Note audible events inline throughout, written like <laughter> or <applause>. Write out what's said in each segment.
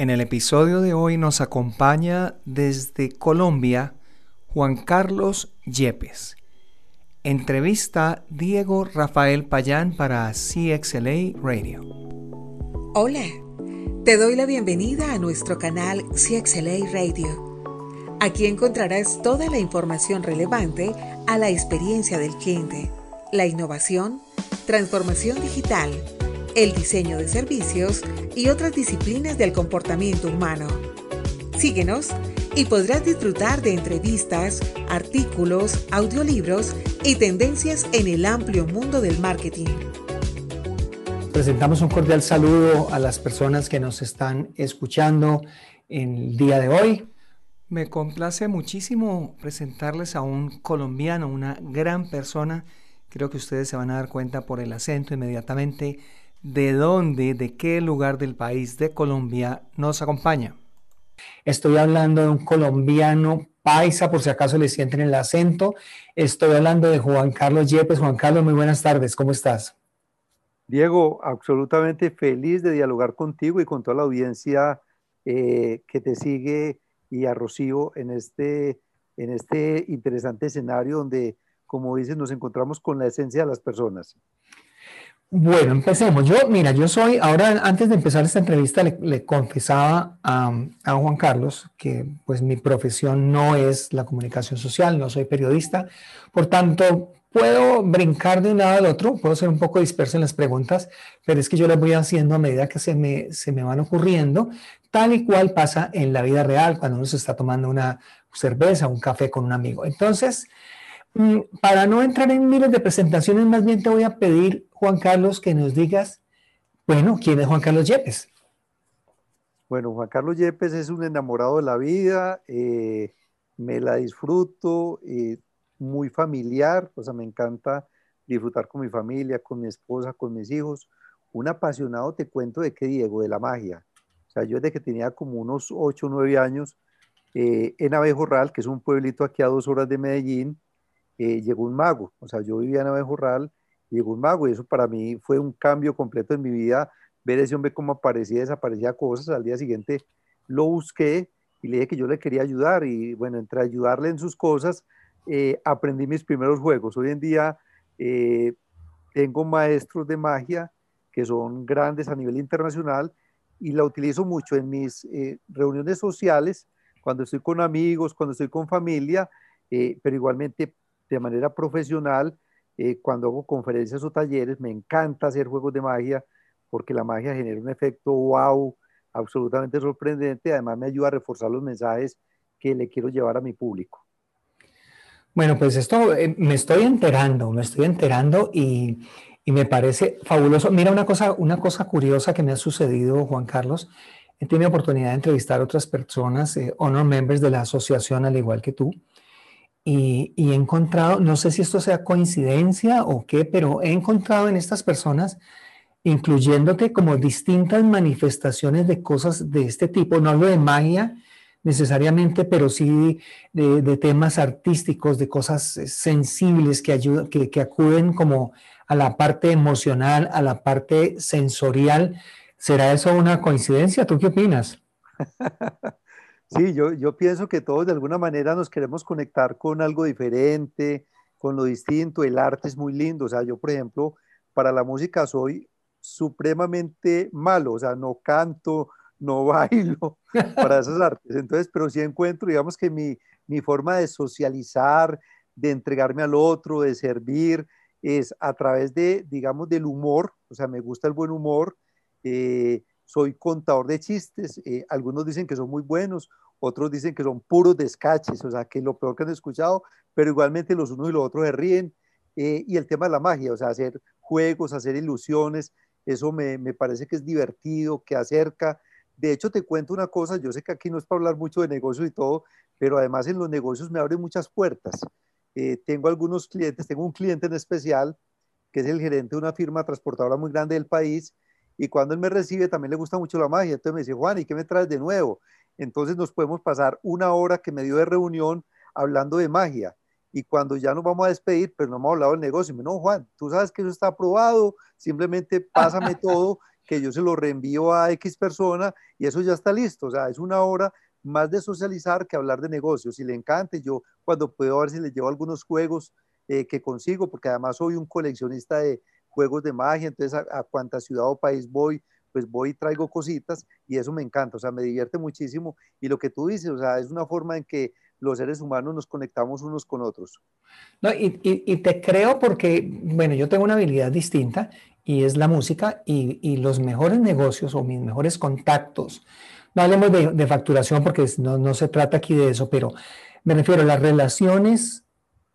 En el episodio de hoy nos acompaña desde Colombia Juan Carlos Yepes. Entrevista Diego Rafael Payán para CXLA Radio. Hola, te doy la bienvenida a nuestro canal CXLA Radio. Aquí encontrarás toda la información relevante a la experiencia del cliente, la innovación, transformación digital, el diseño de servicios y otras disciplinas del comportamiento humano. Síguenos y podrás disfrutar de entrevistas, artículos, audiolibros y tendencias en el amplio mundo del marketing. Presentamos un cordial saludo a las personas que nos están escuchando en el día de hoy. Me complace muchísimo presentarles a un colombiano, una gran persona. Creo que ustedes se van a dar cuenta por el acento inmediatamente de dónde, de qué lugar del país de Colombia nos acompaña. Estoy hablando de un colombiano paisa, por si acaso le sienten el acento. Estoy hablando de Juan Carlos Yepes. Juan Carlos, muy buenas tardes, ¿cómo estás? Diego, absolutamente feliz de dialogar contigo y con toda la audiencia eh, que te sigue y a Rocío en este, en este interesante escenario donde, como dices, nos encontramos con la esencia de las personas. Bueno, empecemos. Yo, mira, yo soy, ahora antes de empezar esta entrevista, le, confesaba a, Juan Carlos que pues mi profesión no es la comunicación social, no soy periodista, por tanto, puedo brincar de un lado al otro, puedo ser un poco disperso en las preguntas, pero es que yo las voy haciendo a medida que se me, se me van ocurriendo, tal y cual pasa en la vida real cuando uno se está tomando una cerveza, un café con un amigo. Entonces, Mm, para no entrar en miles de presentaciones, más bien te voy a pedir, Juan Carlos, que nos digas, bueno, ¿quién es Juan Carlos Yepes? Bueno, Juan Carlos Yepes es un enamorado de la vida, eh, me la disfruto, eh, muy familiar, o sea, me encanta disfrutar con mi familia, con mi esposa, con mis hijos. Un apasionado, te cuento de qué, Diego, de la magia. O sea, yo desde que tenía como unos 8 o 9 años, eh, en Abejorral, que es un pueblito aquí a dos horas de Medellín, eh, llegó un mago. O sea, yo vivía en Abejorral, llegó un mago y eso para mí fue un cambio completo en mi vida, ver ese hombre cómo aparecía y desaparecía cosas. Al día siguiente lo busqué y le dije que yo le quería ayudar y bueno, entre ayudarle en sus cosas, eh, aprendí mis primeros juegos. Hoy en día eh, tengo maestros de magia que son grandes a nivel internacional y la utilizo mucho en mis reuniones sociales, cuando estoy con amigos, cuando estoy con familia, pero igualmente de manera profesional, eh, cuando hago conferencias o talleres, me encanta hacer juegos de magia porque la magia genera un efecto wow, absolutamente sorprendente. Además, me ayuda a reforzar los mensajes que le quiero llevar a mi público. Bueno, pues esto eh, me estoy enterando, me estoy enterando y, y, me parece fabuloso. Mira una cosa, una cosa curiosa que me ha sucedido, Juan Carlos. He tenido oportunidad de entrevistar a otras personas, eh, honor members de la asociación, al igual que tú, y, he encontrado, no sé si esto sea coincidencia o qué, pero he encontrado en estas personas, incluyéndote como distintas manifestaciones de cosas de este tipo. No hablo de magia necesariamente, pero sí de, temas artísticos, de cosas sensibles que, ayudan, que, que acuden como a la parte emocional, a la parte sensorial. ¿Será eso una coincidencia? ¿Tú qué opinas? <laughs> Sí, yo, yo pienso que todos de alguna manera nos queremos conectar con algo diferente, con lo distinto. El arte es muy lindo. O sea, yo, por ejemplo, para la música soy supremamente malo. O sea, no canto, no <laughs> bailo para esas artes. Entonces, pero sí encuentro, digamos que mi, mi forma de socializar, de entregarme al otro, de servir, es a través de, digamos, del humor. O sea, me gusta el buen humor. Eh, soy contador de chistes, eh, algunos dicen que son muy buenos, otros dicen que son puros descaches, o sea, que es lo peor que han escuchado, pero igualmente los unos y los otros se ríen. Eh, y el tema de la magia, o sea, hacer juegos, hacer ilusiones, eso me, me, parece que es divertido, que acerca. De hecho, te cuento una cosa, yo sé que aquí no es para hablar mucho de negocios y todo, pero además en los negocios me abren muchas puertas. Eh, tengo algunos clientes, tengo un cliente en especial, que es el gerente de una firma transportadora muy grande del país, y cuando él me recibe también le gusta mucho la magia. Entonces me dice, Juan, ¿y qué me traes de nuevo? Entonces nos podemos pasar una hora que me dio de reunión hablando de magia. Y cuando ya nos vamos a despedir, pero no hemos hablado del negocio. No, Juan, tú sabes que eso está aprobado, simplemente <laughs> pásame todo que yo se lo reenvío a X persona y eso ya está listo. O sea, es una hora más de socializar que hablar de negocios. Si le encanta, yo cuando puedo ver si le llevo algunos juegos eh, que consigo, porque además soy un coleccionista de juegos de magia, entonces a, a cuanta ciudad o país voy, pues voy y traigo cositas y eso me encanta, o sea, me divierte muchísimo. Y lo que tú dices, o sea, es una forma en que los seres humanos nos conectamos unos con otros. No, y, y, te creo porque, bueno, yo tengo una habilidad distinta y es la música y, y los mejores negocios o mis mejores contactos, no hablemos de, de facturación porque no, no se trata aquí de eso, pero me refiero a las relaciones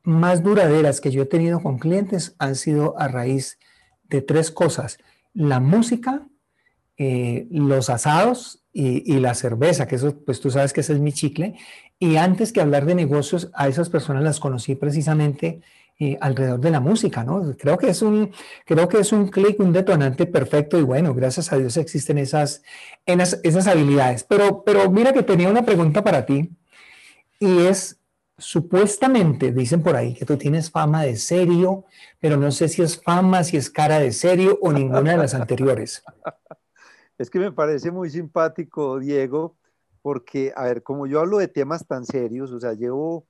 más duraderas que yo he tenido con clientes han sido a raíz de tres cosas. La música, eh, los asados y, la cerveza, que eso, pues tú sabes que ese es mi chicle. Y antes que hablar de negocios, a esas personas las conocí precisamente eh, alrededor de la música, ¿no? Creo que es un, creo que es un clic, un detonante perfecto y bueno, gracias a Dios existen esas, esas, esas habilidades. Pero, pero mira que tenía una pregunta para ti y es, supuestamente dicen por ahí que tú tienes fama de serio, pero no sé si es fama, si es cara de serio o ninguna de las <laughs> anteriores. Es que me parece muy simpático, Diego, porque, a ver, como yo hablo de temas tan serios, o sea, llevo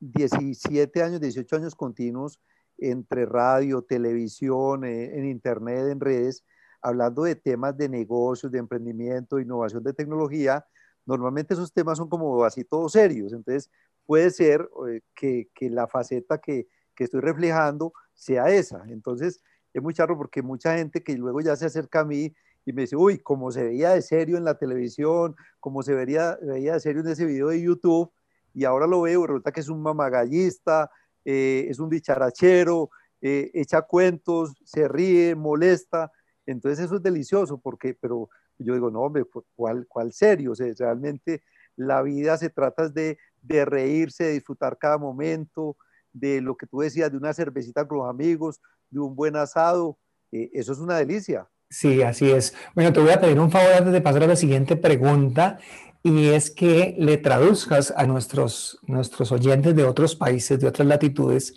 17 eh, años, 18 años continuos entre radio, televisión, eh, en internet, en redes, hablando de temas de negocios, de emprendimiento, innovación de tecnología, normalmente esos temas son como así todos serios. Entonces, puede ser eh, que, que, la faceta que, que, estoy reflejando sea esa. Entonces, es muy charro porque mucha gente que luego ya se acerca a mí y me dice, uy, como se veía de serio en la televisión, como se veía, veía de serio en ese video de YouTube, y ahora lo veo, resulta que es un mamagallista, eh, es un dicharachero, eh, echa cuentos, se ríe, molesta, entonces eso es delicioso, porque, pero yo digo, no, hombre, ¿cuál, cuál serio? O sea, realmente la vida se trata de, de reírse, de disfrutar cada momento, de lo que tú decías, de una cervecita con los amigos, de un buen asado, eh, eso es una delicia. Sí, así es. Bueno, te voy a pedir un favor antes de pasar a la siguiente pregunta y es que le traduzcas a nuestros, nuestros oyentes de otros países, de otras latitudes,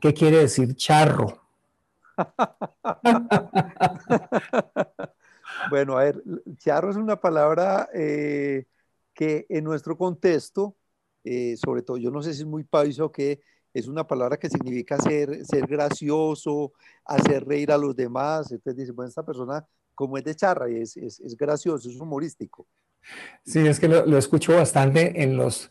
qué quiere decir charro. <laughs> bueno, a ver, charro es una palabra eh, que en nuestro contexto, eh, sobre todo, yo no sé si es muy país o qué, es una palabra que significa ser, ser gracioso, hacer reír a los demás. Entonces dice, bueno, esta persona como es de charra es, es, gracioso, es humorístico. Sí, es que lo, escucho bastante en, los,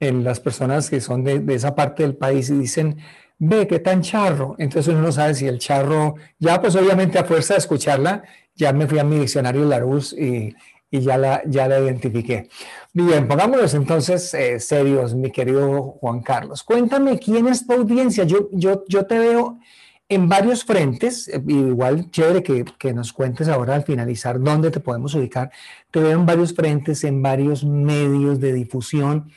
en las personas que son de, esa parte del país y dicen, ve, qué tan charro. Entonces uno no sabe si el charro, ya pues obviamente a fuerza de escucharla, ya me fui a mi diccionario Larousse y, y ya la, ya la identifiqué. Bien, pongámonos entonces eh, serios, mi querido Juan Carlos. Cuéntame quién es tu audiencia. Yo, yo, yo te veo en varios frentes, eh, igual chévere que, que, nos cuentes ahora al finalizar dónde te podemos ubicar. Te veo en varios frentes, en varios medios de difusión.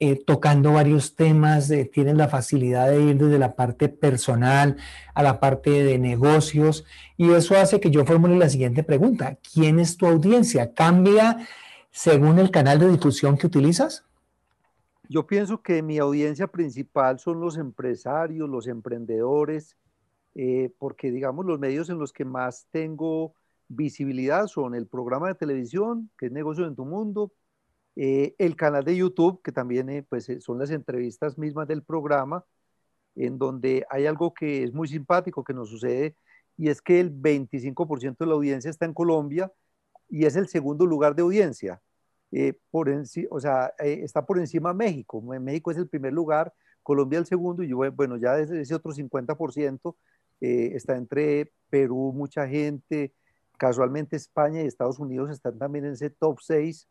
Eh, tocando varios temas, eh, tienes la facilidad de ir desde la parte personal a la parte de negocios y eso hace que yo formule la siguiente pregunta. ¿Quién es tu audiencia? ¿Cambia según el canal de difusión que utilizas? Yo pienso que mi audiencia principal son los empresarios, los emprendedores, eh, porque digamos los medios en los que más tengo visibilidad son el programa de televisión, que es Negocio en tu Mundo, eh, el canal de YouTube, que también eh, pues, eh, son las entrevistas mismas del programa, en donde hay algo que es muy simpático que nos sucede, y es que el 25% de la audiencia está en Colombia y es el segundo lugar de audiencia. por o sea, está por encima México. México es el primer lugar, Colombia el segundo, y bueno, ya ese otro 50% está entre Perú, mucha gente, casualmente España y Estados Unidos están también en ese top 6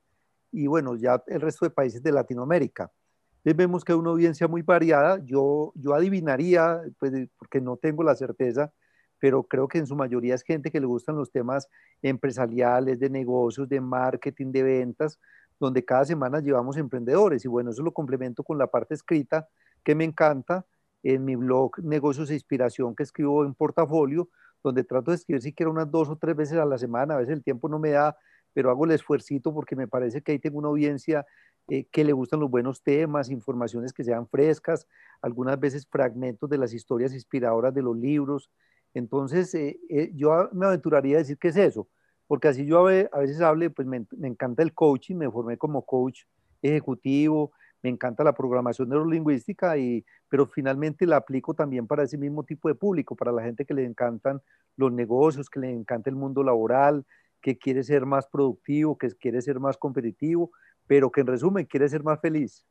y bueno, ya el resto de países de Latinoamérica. Entonces vemos que hay una audiencia muy variada. Yo, yo adivinaría, pues, porque no tengo la certeza, pero creo que en su mayoría es gente que le gustan los temas empresariales, de negocios, de marketing, de ventas, donde cada semana llevamos emprendedores. Y bueno, eso lo complemento con la parte escrita, que me encanta, en mi blog Negocios e Inspiración, que escribo en portafolio, donde trato de escribir siquiera unas dos o tres veces a la semana. A veces el tiempo no me da pero hago el esfuercito porque me parece que ahí tengo una audiencia eh, que le gustan los buenos temas, informaciones que sean frescas, algunas veces fragmentos de las historias inspiradoras de los libros. Entonces, eh, eh, yo me aventuraría a decir qué es eso, porque así yo a veces hable, pues me, encanta el coaching, me formé como coach ejecutivo, me encanta la programación neurolingüística, y, pero finalmente la aplico también para ese mismo tipo de público, para la gente que le encantan los negocios, que le encanta el mundo laboral, que quiere ser más productivo, que quiere ser más competitivo, pero que en resumen quiere ser más feliz.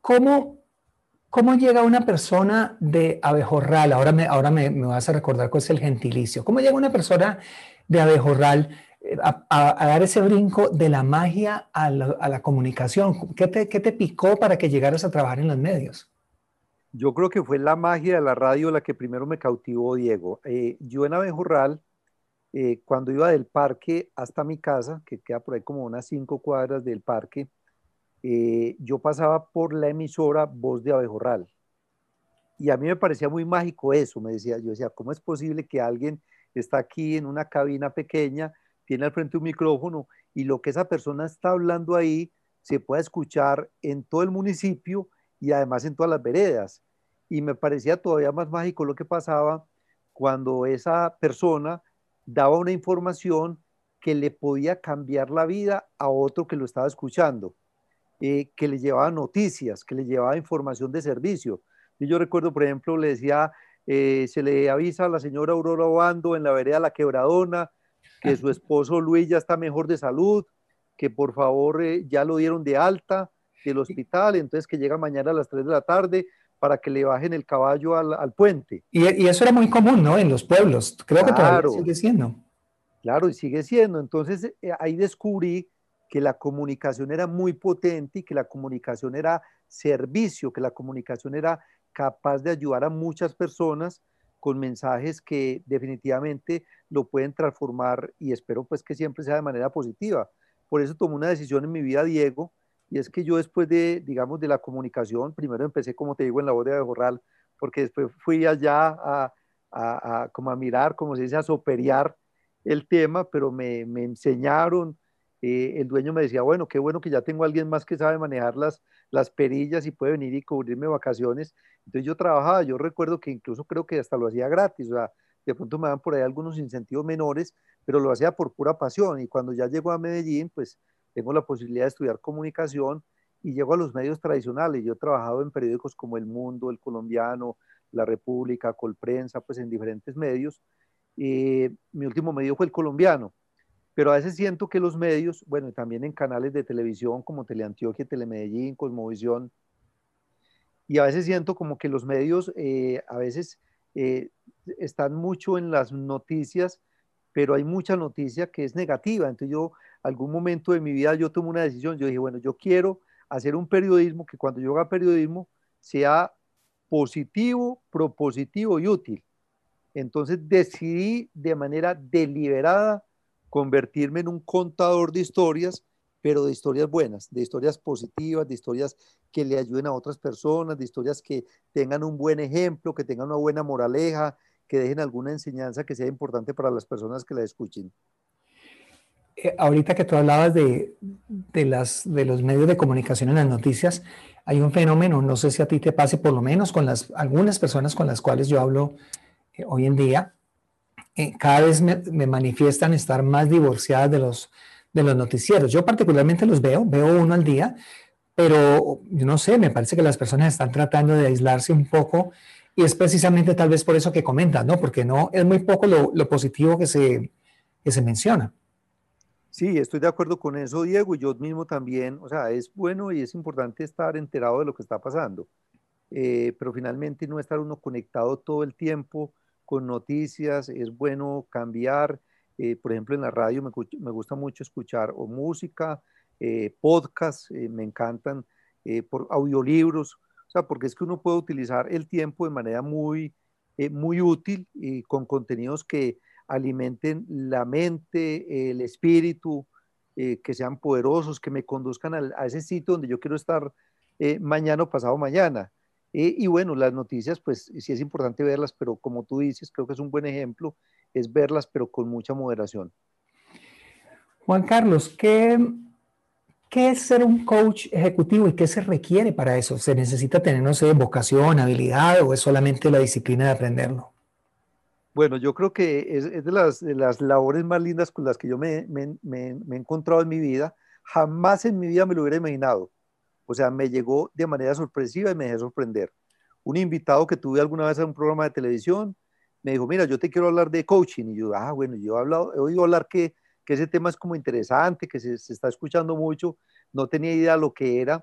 ¿Cómo, cómo llega una persona de abejorral? Ahora me, ahora me, vas a recordar cuál es el gentilicio. ¿Cómo llega una persona de abejorral eh, a, dar ese brinco de la magia a la, comunicación? ¿Qué te, ¿Qué te, picó para que llegaras a trabajar en los medios? Yo creo que fue la magia de la radio la que primero me cautivó, Diego. Eh, yo en Abejorral eh, cuando iba del parque hasta mi casa, que queda por ahí como unas cinco cuadras del parque, eh, yo pasaba por la emisora Voz de Abejorral. Y a mí me parecía muy mágico eso, me decía, yo decía, ¿cómo es posible que alguien está aquí en una cabina pequeña, tiene al frente un micrófono y lo que esa persona está hablando ahí se pueda escuchar en todo el municipio y además en todas las veredas? Y me parecía todavía más mágico lo que pasaba cuando esa persona daba una información que le podía cambiar la vida a otro que lo estaba escuchando, eh, que le llevaba noticias, que le llevaba información de servicio. Y yo recuerdo, por ejemplo, le decía, eh, se le avisa a la señora Aurora Obando en la vereda La Quebradona que su <laughs> esposo Luis ya está mejor de salud, que por favor eh, ya lo dieron de alta del hospital, entonces que llega mañana a las 3 de la tarde, para que le bajen el caballo al, puente. Y, eso era muy común, ¿no? En los pueblos. Creo que todavía sigue siendo. Claro, y sigue siendo. Entonces eh, ahí descubrí que la comunicación era muy potente y que la comunicación era servicio, que la comunicación era capaz de ayudar a muchas personas con mensajes que definitivamente lo pueden transformar y espero pues que siempre sea de manera positiva. Por eso tomé una decisión en mi vida, Diego, y es que yo después de, digamos, de la comunicación, primero empecé, como te digo, en la voz de Borral, porque después fui allá a, como a mirar, como se dice, a soperiar el tema, pero me, me enseñaron, eh, el dueño me decía, bueno, qué bueno que ya tengo a alguien más que sabe manejar las, las perillas y puede venir y cubrirme vacaciones. Entonces yo trabajaba, yo recuerdo que incluso creo que hasta lo hacía gratis, o sea, de pronto me dan por ahí algunos incentivos menores, pero lo hacía por pura pasión. Y cuando ya llegó a Medellín, pues tengo la posibilidad de estudiar comunicación y llego a los medios tradicionales. Yo he trabajado en periódicos como El Mundo, El Colombiano, La República, Colprensa, pues en diferentes medios. Eh, mi último medio fue El Colombiano, pero a veces siento que los medios, bueno, también en canales de televisión como Teleantioquia, Telemedellín, Cosmovisión, y a veces siento como que los medios eh, a veces eh, están mucho en las noticias, pero hay mucha noticia que es negativa. Entonces yo algún momento de mi vida yo tomé una decisión, yo dije, bueno, yo quiero hacer un periodismo que cuando yo haga periodismo sea positivo, propositivo y útil. Entonces decidí de manera deliberada convertirme en un contador de historias, pero de historias buenas, de historias positivas, de historias que le ayuden a otras personas, de historias que tengan un buen ejemplo, que tengan una buena moraleja, que dejen alguna enseñanza que sea importante para las personas que la escuchen. Eh, ahorita que tú hablabas de, las, de los medios de comunicación en las noticias, hay un fenómeno, no sé si a ti te pase, por lo menos con las, algunas personas con las cuales yo hablo eh, hoy en día, eh, cada vez me, manifiestan estar más divorciadas de los, de los noticieros. Yo particularmente los veo, veo uno al día, pero yo no sé, me parece que las personas están tratando de aislarse un poco y es precisamente tal vez por eso que comentan, ¿no? Porque no es muy poco lo, lo positivo que se, que se menciona. Sí, estoy de acuerdo con eso, Diego, y yo mismo también, o sea, es bueno y es importante estar enterado de lo que está pasando, eh, pero finalmente no estar uno conectado todo el tiempo con noticias, es bueno cambiar, eh, por ejemplo, en la radio me, me, gusta mucho escuchar o música, eh, podcasts, me encantan, por audiolibros, o sea, porque es que uno puede utilizar el tiempo de manera muy, muy útil y con contenidos que alimenten la mente, el espíritu, eh, que sean poderosos, que me conduzcan a, ese sitio donde yo quiero estar eh, mañana o pasado mañana. Eh, y bueno, las noticias, pues sí es importante verlas, pero como tú dices, creo que es un buen ejemplo, es verlas, pero con mucha moderación. Juan Carlos, ¿qué, ¿qué es ser un coach ejecutivo y qué se requiere para eso? ¿Se necesita tener, no sé, vocación, habilidad o es solamente la disciplina de aprenderlo? Bueno, yo creo que es, de, las, labores más lindas con las que yo me, me, me, he encontrado en mi vida. Jamás en mi vida me lo hubiera imaginado. O sea, me llegó de manera sorpresiva y me dejé sorprender. Un invitado que tuve alguna vez en un programa de televisión me dijo, mira, yo te quiero hablar de coaching. Y yo, ah, bueno, yo he, hablado, he oído hablar que, que ese tema es como interesante, que se, se, está escuchando mucho. No tenía idea lo que era.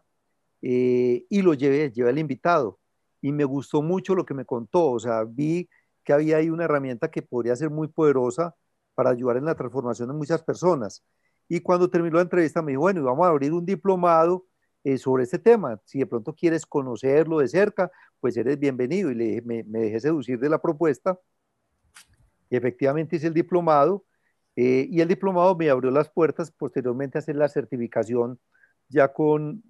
Eh, y lo llevé, llevé al invitado. Y me gustó mucho lo que me contó. O sea, vi que había ahí una herramienta que podría ser muy poderosa para ayudar en la transformación de muchas personas. Y cuando terminó la entrevista me dijo, bueno, y vamos a abrir un diplomado eh, sobre este tema. Si de pronto quieres conocerlo de cerca, pues eres bienvenido. Y le, me, me dejé seducir de la propuesta. Y efectivamente hice el diplomado. Eh, y el diplomado me abrió las puertas posteriormente a hacer la certificación ya con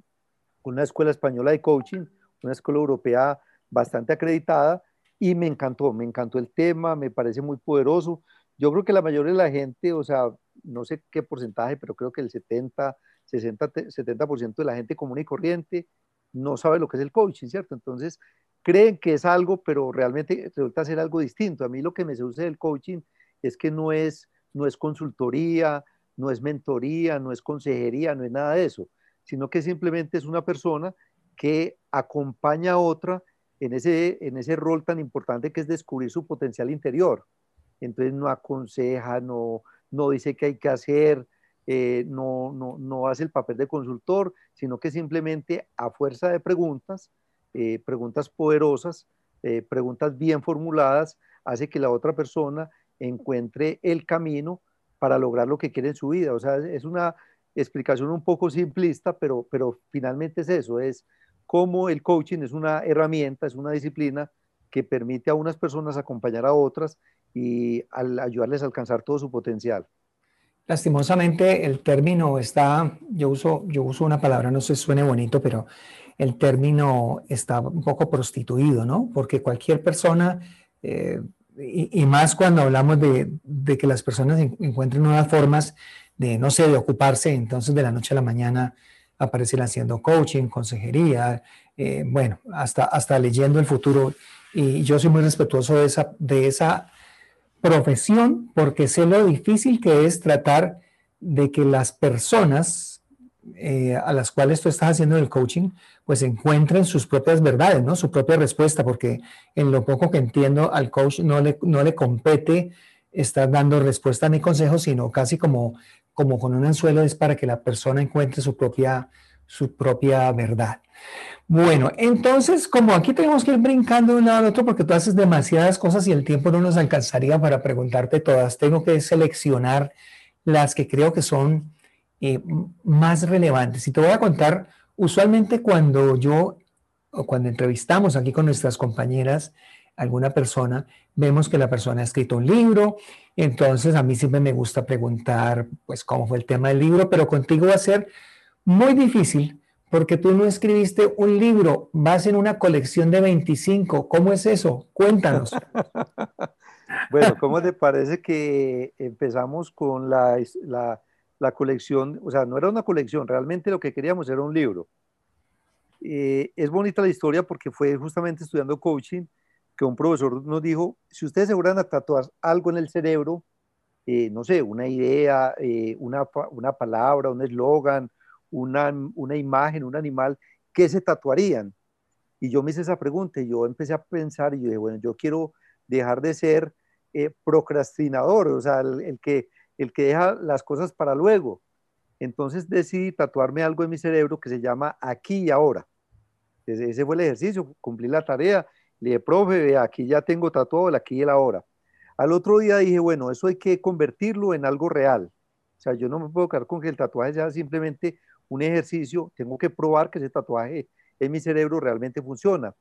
una escuela española de coaching, una escuela europea bastante acreditada y me encantó, me encantó el tema, me parece muy poderoso. Yo creo que la mayoría de la gente, o sea, no sé qué porcentaje, pero creo que el 70, 60, 70% de la gente común y corriente no sabe lo que es el coaching, ¿cierto? Entonces, creen que es algo, pero realmente resulta ser algo distinto. A mí lo que me seduce del coaching es que no es, no es consultoría, no es mentoría, no es consejería, no es nada de eso, sino que simplemente es una persona que acompaña a otra en ese, en ese rol tan importante que es descubrir su potencial interior. Entonces no aconseja, no, no dice qué hay que hacer, eh, no, no, no, hace el papel de consultor, sino que simplemente a fuerza de preguntas, eh, preguntas poderosas, eh, preguntas bien formuladas, hace que la otra persona encuentre el camino para lograr lo que quiere en su vida. O sea, es una explicación un poco simplista, pero, pero finalmente es eso, es cómo el coaching es una herramienta, es una disciplina que permite a unas personas acompañar a otras y al ayudarles a alcanzar todo su potencial. Lastimosamente el término está, yo uso, yo uso una palabra, no sé, suene bonito, pero el término está un poco prostituido, ¿no? Porque cualquier persona, eh, y, más cuando hablamos de, de, que las personas encuentren nuevas formas de, no sé, de ocuparse, entonces de la noche a la mañana aparecer haciendo coaching, consejería, eh, bueno, hasta, hasta leyendo el futuro. Y yo soy muy respetuoso de esa, de esa profesión porque sé lo difícil que es tratar de que las personas eh, a las cuales tú estás haciendo el coaching, pues encuentren sus propias verdades, ¿no? Su propia respuesta, porque en lo poco que entiendo al coach no le, no le compete estar dando respuesta ni consejos, sino casi como como con un anzuelo es para que la persona encuentre su propia, su propia verdad. Bueno, entonces, como aquí tenemos que ir brincando de un lado al otro porque tú haces demasiadas cosas y el tiempo no nos alcanzaría para preguntarte todas, tengo que seleccionar las que creo que son eh, más relevantes. Y te voy a contar, usualmente cuando yo, o cuando entrevistamos aquí con nuestras compañeras, alguna persona, vemos que la persona ha escrito un libro, entonces a mí siempre me gusta preguntar, pues, cómo fue el tema del libro, pero contigo va a ser muy difícil porque tú no escribiste un libro, vas en una colección de 25, ¿cómo es eso? Cuéntanos. <laughs> bueno, ¿cómo te parece que empezamos con la, la, colección? O sea, no era una colección, realmente lo que queríamos era un libro. Eh, es bonita la historia porque fue justamente estudiando coaching que un profesor nos dijo, si ustedes se fueran a tatuar algo en el cerebro, eh, no sé, una idea, eh, una, una, palabra, un eslogan, una, una, imagen, un animal, ¿qué se tatuarían? Y yo me hice esa pregunta y yo empecé a pensar y yo dije, bueno, yo quiero dejar de ser eh, procrastinador, o sea, el, que, el que deja las cosas para luego. Entonces decidí tatuarme algo en mi cerebro que se llama aquí y ahora. Ese fue el ejercicio, cumplí la tarea le dije, profe, aquí ya tengo tatuado el aquí y el ahora. Al otro día dije, bueno, eso hay que convertirlo en algo real. O sea, yo no me puedo quedar con que el tatuaje sea simplemente un ejercicio, tengo que probar que ese tatuaje en mi cerebro realmente funciona.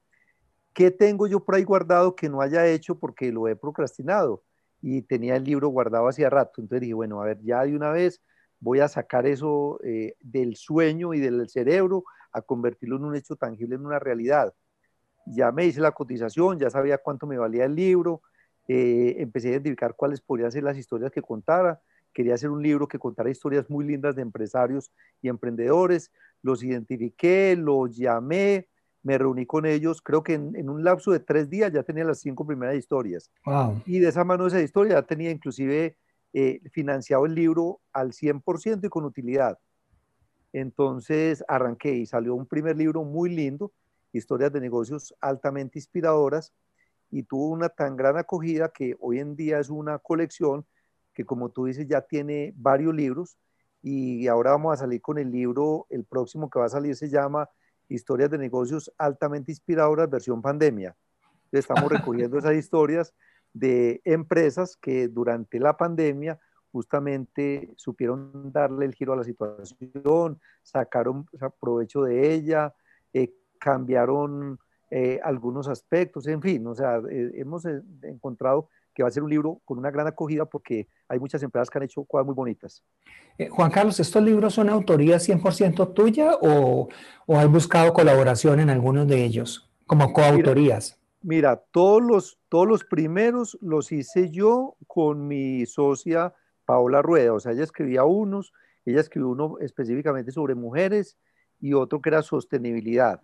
¿Qué tengo yo por ahí guardado que no haya hecho porque lo he procrastinado? Y tenía el libro guardado hacía rato. Entonces dije, bueno, a ver, ya de una vez voy a sacar eso eh, del sueño y del cerebro a convertirlo en un hecho tangible, en una realidad ya me hice la cotización, ya sabía cuánto me valía el libro, eh, empecé a identificar cuáles podrían ser las historias que contara. Quería hacer un libro que contara historias muy lindas de empresarios y emprendedores. Los identifiqué, los llamé, me reuní con ellos, creo que en, un lapso de tres días ya tenía las cinco primeras historias. Y de esa mano esa historia ya tenía inclusive eh, financiado el libro al 100% y con utilidad. Entonces arranqué y salió un primer libro muy lindo, historias de negocios altamente inspiradoras, y tuvo una tan gran acogida que hoy en día es una colección que como tú dices ya tiene varios libros y ahora vamos a salir con el libro, el próximo que va a salir se llama Historias de negocios altamente inspiradoras versión pandemia. Estamos <laughs> recogiendo esas historias de empresas que durante la pandemia justamente supieron darle el giro a la situación, sacaron provecho de ella, eh, cambiaron eh, algunos aspectos, en fin, o sea, eh, hemos eh, encontrado que va a ser un libro con una gran acogida porque hay muchas empresas que han hecho cosas muy bonitas. Juan Carlos, ¿estos libros son autoría 100% tuya o, o has buscado colaboración en algunos de ellos como coautorías? Mira, todos, los, todos los primeros los hice yo con mi socia Paola Rueda, o sea, ella escribía unos, ella escribió uno específicamente sobre mujeres y otro que era sostenibilidad.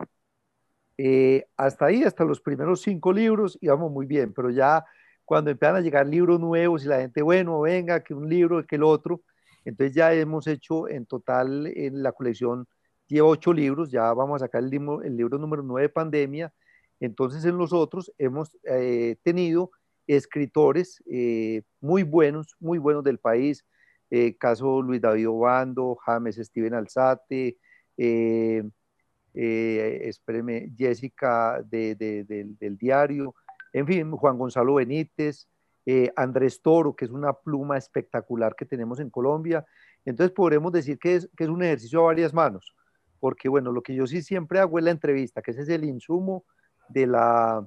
Eh, hasta ahí, hasta los primeros cinco libros, íbamos muy bien, pero ya cuando empiezan a llegar libros nuevos y la gente, bueno, venga, que un libro, que el otro, entonces ya hemos hecho en total en la colección, lleva ocho libros, ya vamos a sacar el libro, el libro número nueve de pandemia, entonces en los otros hemos eh, tenido escritores eh, muy buenos, muy buenos del país, caso Luis David Obando, James Steven Alzate, eh, espéreme, Jessica del diario, en fin, Juan Gonzalo Benítez, eh, Andrés Toro, que es una pluma espectacular que tenemos en Colombia. Entonces podremos decir que es, que es un ejercicio a varias manos, porque bueno, lo que yo sí siempre hago es la entrevista, que ese es el insumo de la,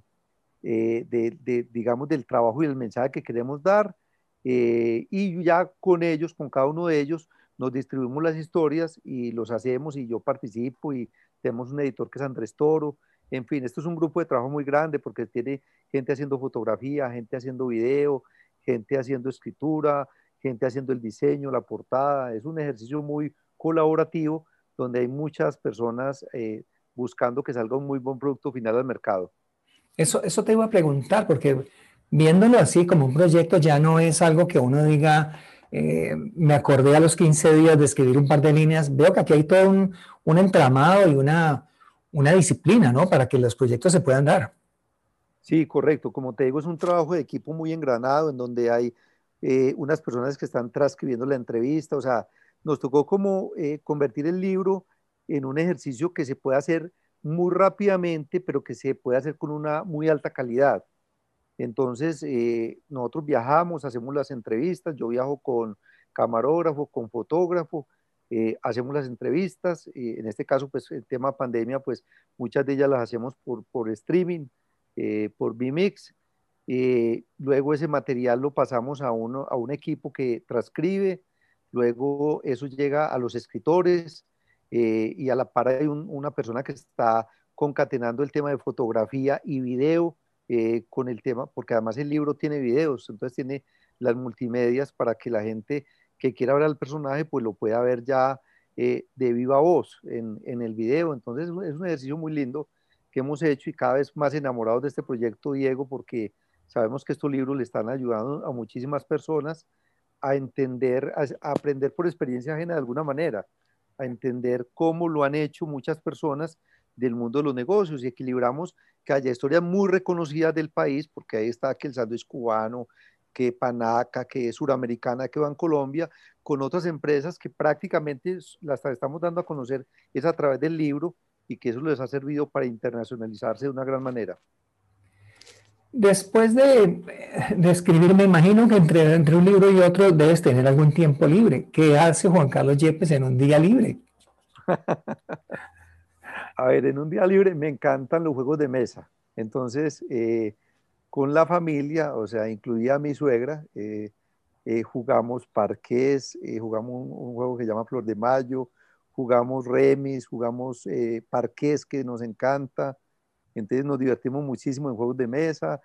eh, de, digamos, del trabajo y del mensaje que queremos dar. Eh, y ya con ellos, con cada uno de ellos, nos distribuimos las historias y los hacemos y yo participo y tenemos un editor que es Andrés Toro, en fin, esto es un grupo de trabajo muy grande porque tiene gente haciendo fotografía, gente haciendo video, gente haciendo escritura, gente haciendo el diseño, la portada, es un ejercicio muy colaborativo donde hay muchas personas eh, buscando que salga un muy buen producto final al mercado. Eso, eso te iba a preguntar, porque viéndolo así como un proyecto ya no es algo que uno diga, eh, me acordé a los 15 días de escribir un par de líneas, veo que aquí hay todo un, un entramado y una, una disciplina, ¿no? Para que los proyectos se puedan dar. Sí, correcto. Como te digo, es un trabajo de equipo muy engranado en donde hay eh, unas personas que están transcribiendo la entrevista. O sea, nos tocó como eh, convertir el libro en un ejercicio que se puede hacer muy rápidamente, pero que se puede hacer con una muy alta calidad. Entonces, eh, nosotros viajamos, hacemos las entrevistas, yo viajo con camarógrafo, con fotógrafo, eh, hacemos las entrevistas, eh, en este caso, pues el tema pandemia, pues muchas de ellas las hacemos por, por streaming, por VMix, luego ese material lo pasamos a, uno, a un equipo que transcribe, luego eso llega a los escritores y a la par hay una persona que está concatenando el tema de fotografía y video, eh, con el tema, porque además el libro tiene videos, entonces tiene las multimedias para que la gente que quiera ver al personaje pues lo pueda ver ya eh, de viva voz en, en, el video. Entonces es un ejercicio muy lindo que hemos hecho y cada vez más enamorados de este proyecto, Diego, porque sabemos que estos libros le están ayudando a muchísimas personas a entender, a, a aprender por experiencia ajena de alguna manera, a entender cómo lo han hecho muchas personas del mundo de los negocios y equilibramos haya historias muy reconocidas del país, porque ahí está que el sándwich cubano, que Panaca, que es suramericana, que va en Colombia, con otras empresas que prácticamente las estamos dando a conocer es a través del libro y que eso les ha servido para internacionalizarse de una gran manera. Después de, de escribir, me imagino que entre, entre un libro y otro debes tener algún tiempo libre. ¿Qué hace Juan Carlos Yepes en un día libre? <laughs> A ver, en un día libre me encantan los juegos de mesa. Entonces, eh, con la familia, o sea, incluía mi suegra, eh, eh, jugamos parqués, jugamos un, juego que se llama Flor de Mayo, jugamos remis, jugamos parqués que nos encanta. Entonces nos divertimos muchísimo en juegos de mesa.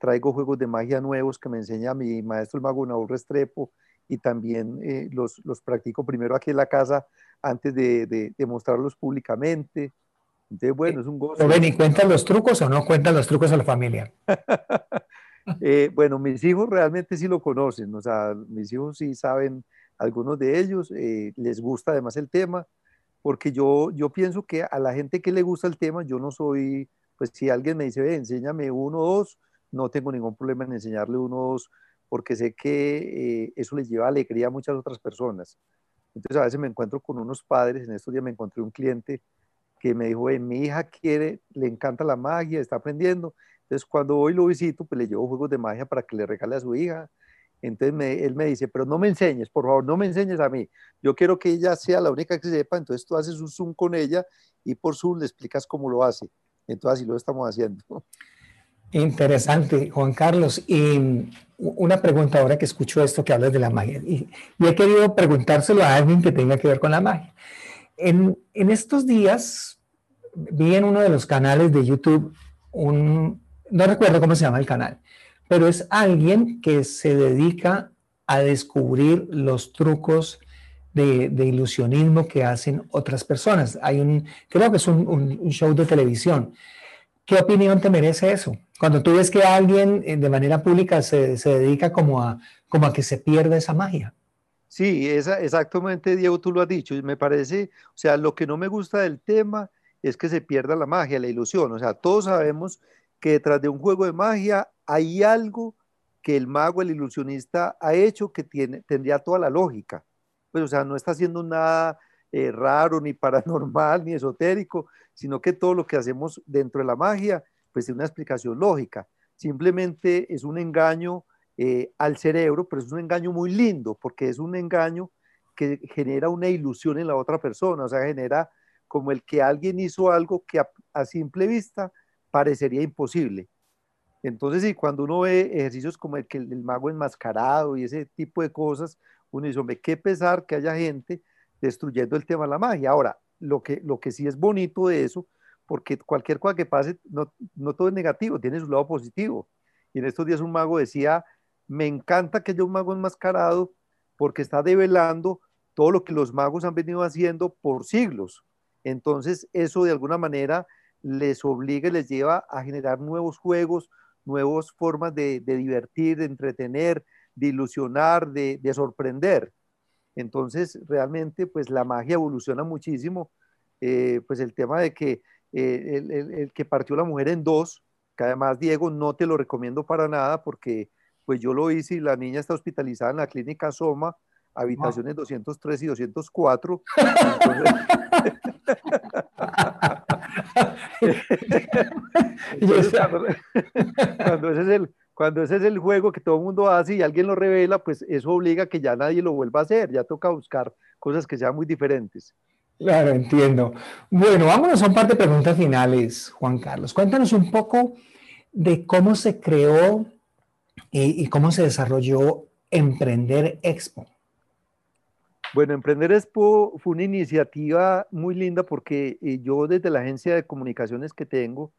traigo juegos de magia nuevos que me enseña mi maestro el mago Naúl Restrepo y también los, los practico primero aquí en la casa antes de, de, mostrarlos públicamente. Entonces, bueno, es un gozo. Ven, ¿y cuentan los trucos o no cuentan los trucos a la familia? <laughs> Eh, bueno, mis hijos realmente sí lo conocen, o sea, mis hijos sí saben, algunos de ellos, eh, les gusta además el tema, porque yo, yo pienso que a la gente que le gusta el tema, yo no soy, pues si alguien me dice, ve, enséñame uno o dos, no tengo ningún problema en enseñarle uno o dos, porque sé que eh, eso les lleva alegría a muchas otras personas. Entonces a veces me encuentro con unos padres, en estos días me encontré un cliente que me dijo, mi hija quiere, le encanta la magia, está aprendiendo. Entonces cuando voy lo visito, pues le llevo juegos de magia para que le regale a su hija. Entonces él me dice, pero no me enseñes, por favor, no me enseñes a mí. Yo quiero que ella sea la única que sepa, entonces tú haces un Zoom con ella y por Zoom le explicas cómo lo hace. Entonces así lo estamos haciendo. Interesante, Juan Carlos. Y una pregunta ahora que escucho esto que hablas de la magia. Y, he querido preguntárselo a alguien que tenga que ver con la magia. En, en estos días vi en uno de los canales de YouTube un, no recuerdo cómo se llama el canal, pero es alguien que se dedica a descubrir los trucos de, de ilusionismo que hacen otras personas. Hay un, creo que es un, un show de televisión. ¿Qué opinión te merece eso? Cuando tú ves que alguien eh, de manera pública se, se dedica como a, como a que se pierda esa magia. Sí, exactamente, Diego, tú lo has dicho. Me parece, o sea, lo que no me gusta del tema es que se pierda la magia, la ilusión. O sea, todos sabemos que detrás de un juego de magia hay algo que el mago, el ilusionista ha hecho que tiene, tendría toda la lógica. Pues, o sea, no está haciendo nada eh, raro, ni paranormal, <laughs> ni esotérico, sino que todo lo que hacemos dentro de la magia pues tiene una explicación lógica. Simplemente es un engaño eh, al cerebro, pero es un engaño muy lindo, porque es un engaño que genera una ilusión en la otra persona, o sea, genera como el que alguien hizo algo que a, simple vista parecería imposible. Entonces, y cuando uno ve ejercicios como el que el, mago enmascarado y ese tipo de cosas, uno dice, hombre, qué pesar que haya gente destruyendo el tema de la magia. Ahora, lo que, lo que sí es bonito de eso porque cualquier cosa que pase, no, no todo es negativo, tiene su lado positivo. Y en estos días un mago decía, me encanta que haya un mago enmascarado porque está develando todo lo que los magos han venido haciendo por siglos. Entonces, eso de alguna manera les obliga y les lleva a generar nuevos juegos, nuevas formas de, divertir, de entretener, de ilusionar, de, de, sorprender. Entonces, realmente, pues la magia evoluciona muchísimo. Eh, pues el tema de que eh, el, que partió la mujer en dos, que además, Diego, no te lo recomiendo para nada porque pues yo lo hice y la niña está hospitalizada en la clínica Soma, habitaciones 203 y 204. <laughs> <laughs> <laughs> cuando, ese es el, cuando ese es el juego que todo el mundo hace y alguien lo revela, pues eso obliga a que ya nadie lo vuelva a hacer, ya toca buscar cosas que sean muy diferentes. Claro, entiendo. Bueno, vámonos a un par de preguntas finales, Juan Carlos. Cuéntanos un poco de cómo se creó y, cómo se desarrolló Emprender Expo. Bueno, Emprender Expo fue una iniciativa muy linda porque eh, yo desde la agencia de comunicaciones que tengo,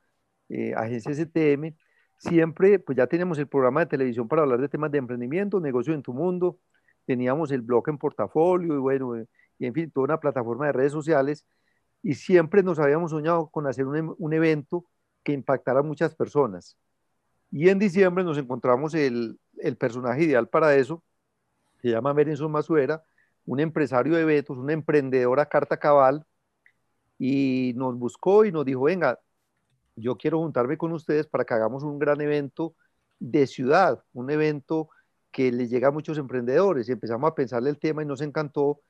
eh, agencia STM, siempre, pues ya teníamos el programa de televisión para hablar de temas de emprendimiento, negocio en tu mundo, teníamos el blog en portafolio y bueno, eh, y en fin, toda una plataforma de redes sociales, y siempre nos habíamos soñado con hacer un, un evento que impactara a muchas personas. Y en diciembre nos encontramos el, el personaje ideal para eso, se llama Merenson Masuera, un empresario de eventos, una emprendedora carta cabal, y nos buscó y nos dijo, venga, yo quiero juntarme con ustedes para que hagamos un gran evento de ciudad, un evento que le llega a muchos emprendedores. Y empezamos a pensarle el tema y nos encantó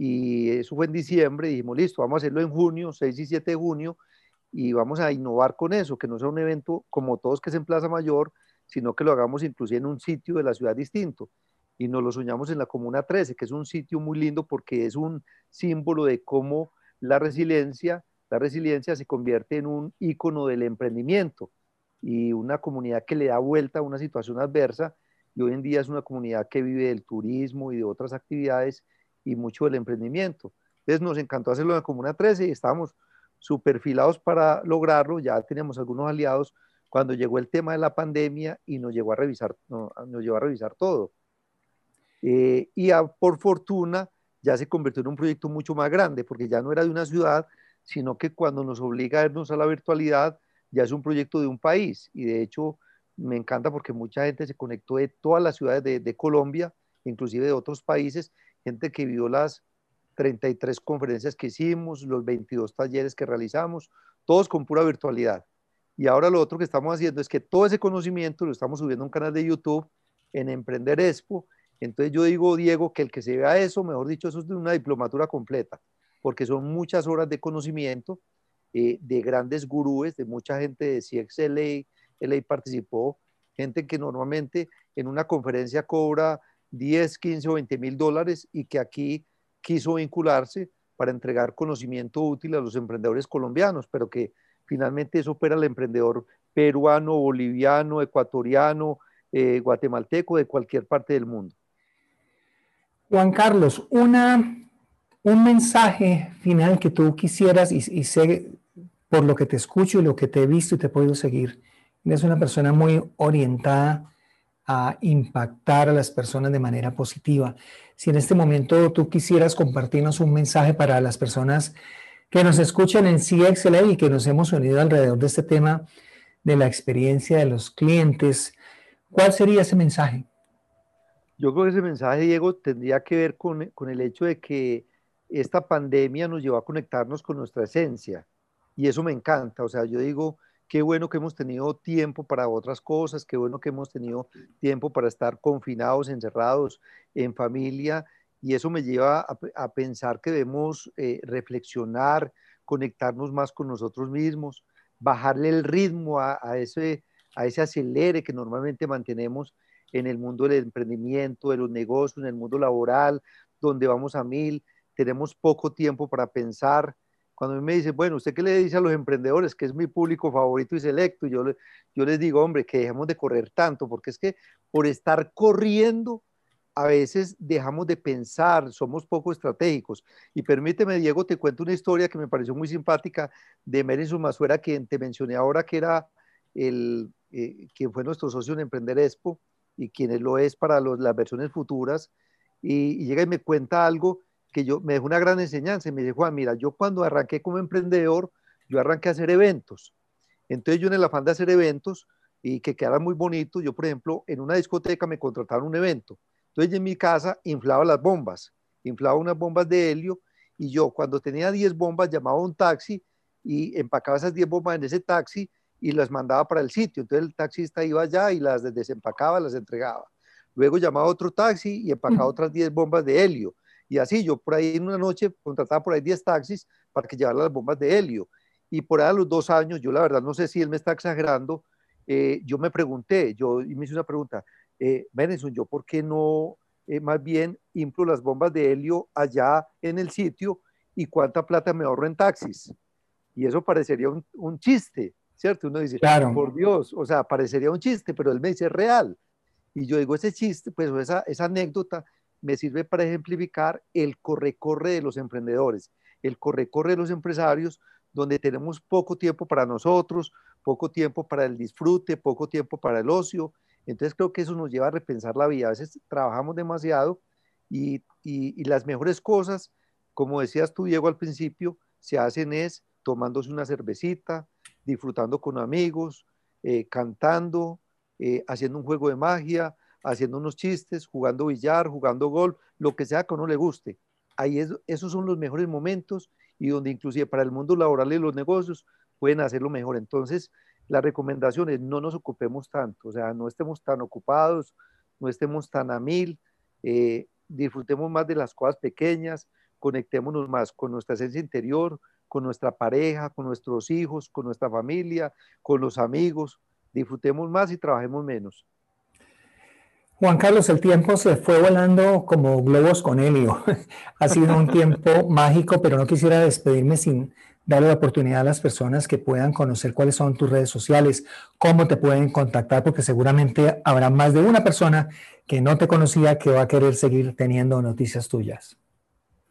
y eso fue en diciembre, dijimos, listo, vamos a hacerlo en junio, 6 y 7 de junio, y vamos a innovar con eso, que no sea un evento como todos que es en Plaza Mayor, sino que lo hagamos inclusive en un sitio de la ciudad distinto. Y nos lo soñamos en la Comuna 13, que es un sitio muy lindo porque es un símbolo de cómo la resiliencia, la resiliencia se convierte en un ícono del emprendimiento y una comunidad que le da vuelta a una situación adversa y hoy en día es una comunidad que vive del turismo y de otras actividades y mucho del emprendimiento. Entonces nos encantó hacerlo en la Comuna 13 y estábamos súper filados para lograrlo, ya teníamos algunos aliados cuando llegó el tema de la pandemia y nos, llegó a revisar, nos llevó a revisar todo. Eh, y por fortuna ya se convirtió en un proyecto mucho más grande, porque ya no era de una ciudad, sino que cuando nos obliga a irnos a la virtualidad, ya es un proyecto de un país. Y de hecho, me encanta porque mucha gente se conectó de todas las ciudades de, Colombia, inclusive de otros países, gente que vio las 33 conferencias que hicimos, los 22 talleres que realizamos, todos con pura virtualidad. Y ahora lo otro que estamos haciendo es que todo ese conocimiento lo estamos subiendo a un canal de YouTube en Emprender Expo. Entonces yo digo, Diego, que el que se vea eso, mejor dicho, eso es de una diplomatura completa, porque son muchas horas de conocimiento eh, de grandes gurúes, de mucha gente de CXLA, LA participó, gente que normalmente en una conferencia cobra 10, 15 o 20 mil dólares y que aquí quiso vincularse para entregar conocimiento útil a los emprendedores colombianos, pero que finalmente eso opera el emprendedor peruano, boliviano, ecuatoriano, eh, guatemalteco, de cualquier parte del mundo. Juan Carlos, una, un mensaje final que tú quisieras, y, y, sé por lo que te escucho y lo que te he visto y te he podido seguir, eres una persona muy orientada a impactar a las personas de manera positiva. Si en este momento tú quisieras compartirnos un mensaje para las personas que nos escuchan en CXLA y que nos hemos unido alrededor de este tema de la experiencia de los clientes, ¿cuál sería ese mensaje? Yo creo que ese mensaje, Diego, tendría que ver con, con el hecho de que esta pandemia nos llevó a conectarnos con nuestra esencia y eso me encanta. O sea, yo digo, qué bueno que hemos tenido tiempo para otras cosas, qué bueno que hemos tenido tiempo para estar confinados, encerrados en familia, y eso me lleva a, pensar que debemos eh, reflexionar, conectarnos más con nosotros mismos, bajarle el ritmo a, ese, a ese acelere que normalmente mantenemos en el mundo del emprendimiento, de los negocios, en el mundo laboral, donde vamos a mil, tenemos poco tiempo para pensar, cuando me dicen, bueno, ¿usted qué le dice a los emprendedores, que es mi público favorito y selecto? yo, yo les digo, hombre, que dejemos de correr tanto, porque es que por estar corriendo, a veces dejamos de pensar, somos poco estratégicos. Y permíteme, Diego, te cuento una historia que me pareció muy simpática de Merin Sumasuera, quien te mencioné ahora, que era el, eh, quien fue nuestro socio en Emprender Expo y quien lo es para las versiones futuras. Y, y llega y me cuenta algo que yo me dejó una gran enseñanza y me dijo, Juan, mira, yo cuando arranqué como emprendedor, yo arranqué a hacer eventos. Entonces yo en el afán de hacer eventos y que quedaran muy bonitos, yo por ejemplo en una discoteca me contrataron un evento. Entonces en mi casa inflaba las bombas, inflaba unas bombas de helio y yo cuando tenía 10 bombas llamaba a un taxi y empacaba esas 10 bombas en ese taxi y las mandaba para el sitio. Entonces el taxista iba allá y las desempacaba, las entregaba. Luego llamaba a otro taxi y empacaba otras 10 bombas de helio. Y así yo por ahí en una noche contrataba por ahí 10 taxis para que llevaran las bombas de helio. Y por ahí a los dos años, yo la verdad no sé si él me está exagerando, eh, yo me pregunté, yo y me hice una pregunta, eh, ¿yo por qué no eh, más bien inflo las bombas de helio allá en el sitio y cuánta plata me ahorro en taxis? Y eso parecería un, un chiste, ¿cierto? Uno dice, claro. por Dios, o sea, parecería un chiste, pero él me dice real. Y yo digo, ese chiste, pues esa, esa anécdota me sirve para ejemplificar el corre-corre de los emprendedores, el corre-corre de los empresarios, donde tenemos poco tiempo para nosotros, poco tiempo para el disfrute, poco tiempo para el ocio. Entonces creo que eso nos lleva a repensar la vida. A veces trabajamos demasiado y, las mejores cosas, como decías tú, Diego, al principio, se hacen es tomándose una cervecita, disfrutando con amigos, eh, cantando, eh, haciendo un juego de magia, haciendo unos chistes, jugando billar, jugando golf, lo que sea que a uno le guste. Ahí es, esos son los mejores momentos y donde inclusive para el mundo laboral y los negocios pueden hacerlo mejor. Entonces, la recomendación es no nos ocupemos tanto, o sea, no estemos tan ocupados, no estemos tan a mil, eh, disfrutemos más de las cosas pequeñas, conectémonos más con nuestra esencia interior, con nuestra pareja, con nuestros hijos, con nuestra familia, con los amigos, disfrutemos más y trabajemos menos. Juan Carlos, el tiempo se fue volando como globos con helio. <laughs> ha sido un tiempo <laughs> mágico, pero no quisiera despedirme sin darle la oportunidad a las personas que puedan conocer cuáles son tus redes sociales, cómo te pueden contactar, porque seguramente habrá más de una persona que no te conocía que va a querer seguir teniendo noticias tuyas.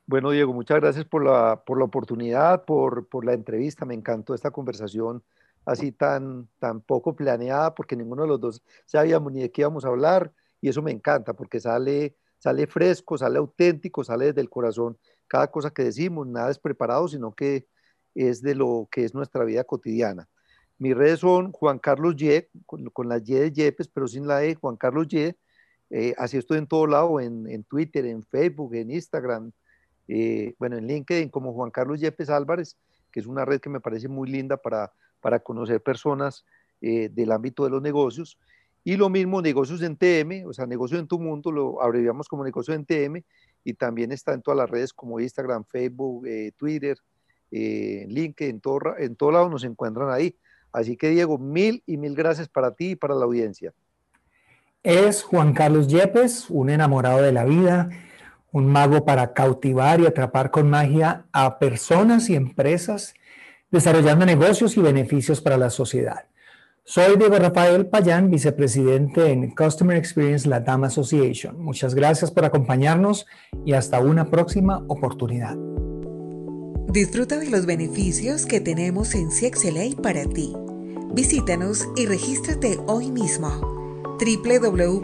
Bueno, Diego, muchas gracias por la, por la oportunidad, por, por la entrevista. Me encantó esta conversación así tan, tan poco planeada, porque ninguno de los dos sabíamos ni de qué íbamos a hablar y eso me encanta porque sale, sale fresco, sale auténtico, sale desde el corazón cada cosa que decimos, nada es preparado, sino que es de lo que es nuestra vida cotidiana. Mis redes son Juan Carlos Y, con, la Y de Yepes, pero sin la E, Juan Carlos Y. Eh, así estoy en todo lado, en, Twitter, en Facebook, en Instagram, eh, bueno, en LinkedIn como Juan Carlos Yepes Álvarez, que es una red que me parece muy linda para, para conocer personas eh, del ámbito de los negocios. Y lo mismo, negocios en TM, o sea, negocios en tu mundo, lo abreviamos como negocios en TM, y también está en todas las redes como Instagram, Facebook, Twitter, LinkedIn, en todo, en todo lado nos encuentran ahí. Así que Diego, mil y mil gracias para ti y para la audiencia. Es Juan Carlos Yepes, un enamorado de la vida, un mago para cautivar y atrapar con magia a personas y empresas, desarrollando negocios y beneficios para la sociedad. Soy Diego Rafael Payán, vicepresidente en Customer Experience Latam Association. Muchas gracias por acompañarnos y hasta una próxima oportunidad. Disfruta de los beneficios que tenemos en CXLA para ti. Visítanos y regístrate hoy mismo www.cxla.org.